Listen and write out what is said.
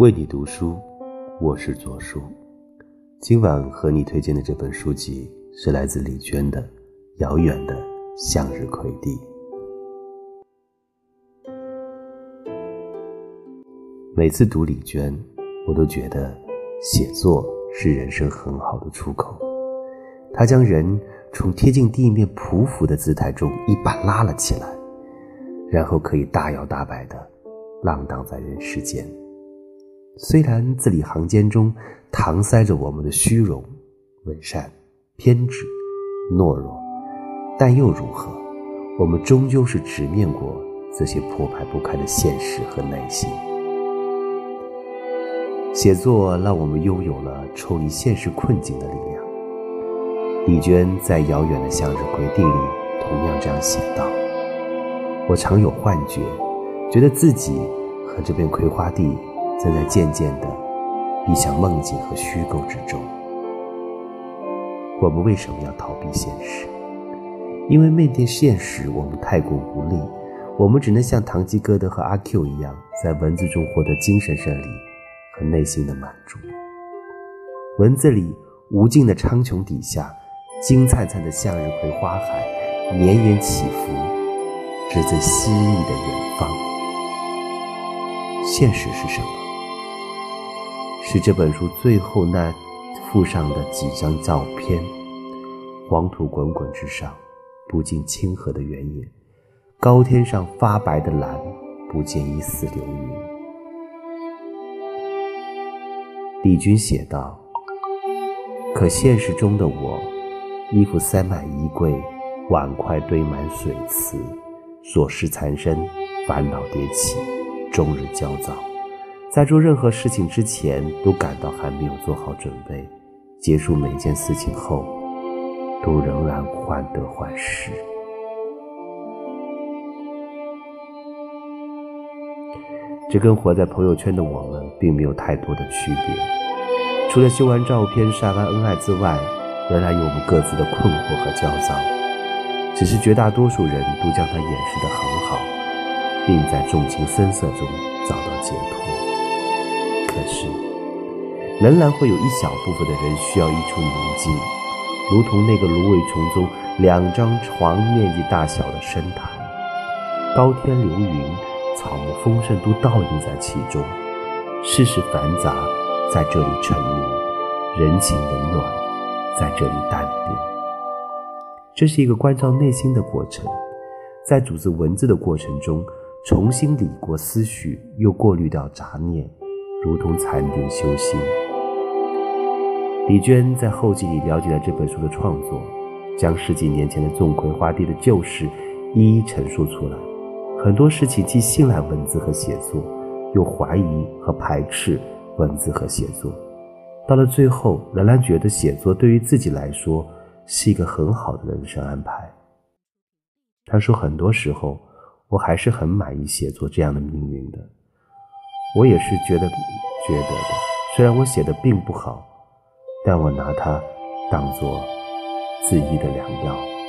为你读书，我是左叔。今晚和你推荐的这本书籍是来自李娟的《遥远的向日葵地》。每次读李娟，我都觉得写作是人生很好的出口。她将人从贴近地面匍匐的姿态中一把拉了起来，然后可以大摇大摆的浪荡在人世间。虽然字里行间中搪塞着我们的虚荣、伪善、偏执、懦弱，但又如何？我们终究是直面过这些破败不堪的现实和内心。写作让我们拥有了抽离现实困境的力量。李娟在《遥远的向日葵地》里同样这样写道：“我常有幻觉，觉得自己和这片葵花地。”正在渐渐地逼向梦境和虚构之中。我们为什么要逃避现实？因为面对现实，我们太过无力。我们只能像堂吉诃德和阿 Q 一样，在文字中获得精神胜利和内心的满足。文字里无尽的苍穹底下，金灿灿的向日葵花海绵延起伏，直至诗意的远方。现实是什么？是这本书最后那附上的几张照片，黄土滚滚之上，不见清河的原野；高天上发白的蓝，不见一丝流云。李军写道：“可现实中的我，衣服塞满衣柜，碗筷堆满水池，琐事缠身，烦恼迭起，终日焦躁。”在做任何事情之前，都感到还没有做好准备；结束每件事情后，都仍然患得患失。这跟活在朋友圈的我们并没有太多的区别，除了修完照片、晒完恩爱之外，仍然有我们各自的困惑和焦躁。只是绝大多数人都将它掩饰得很好，并在纵情声色中找到解脱。可是，仍然会有一小部分的人需要一处宁静，如同那个芦苇丛中两张床面积大小的深潭，高天流云，草木丰盛都倒映在其中，世事繁杂在这里沉迷，人情冷暖在这里淡定。这是一个关照内心的过程，在组织文字的过程中，重新理过思绪，又过滤掉杂念。如同禅定修心。李娟在后记里了解了这本书的创作，将十几年前的种葵花地的旧事一一陈述出来。很多事情既信赖文字和写作，又怀疑和排斥文字和写作。到了最后，仍然觉得写作对于自己来说是一个很好的人生安排。他说：“很多时候，我还是很满意写作这样的命运的。”我也是觉得觉得的，虽然我写的并不好，但我拿它当做自医的良药。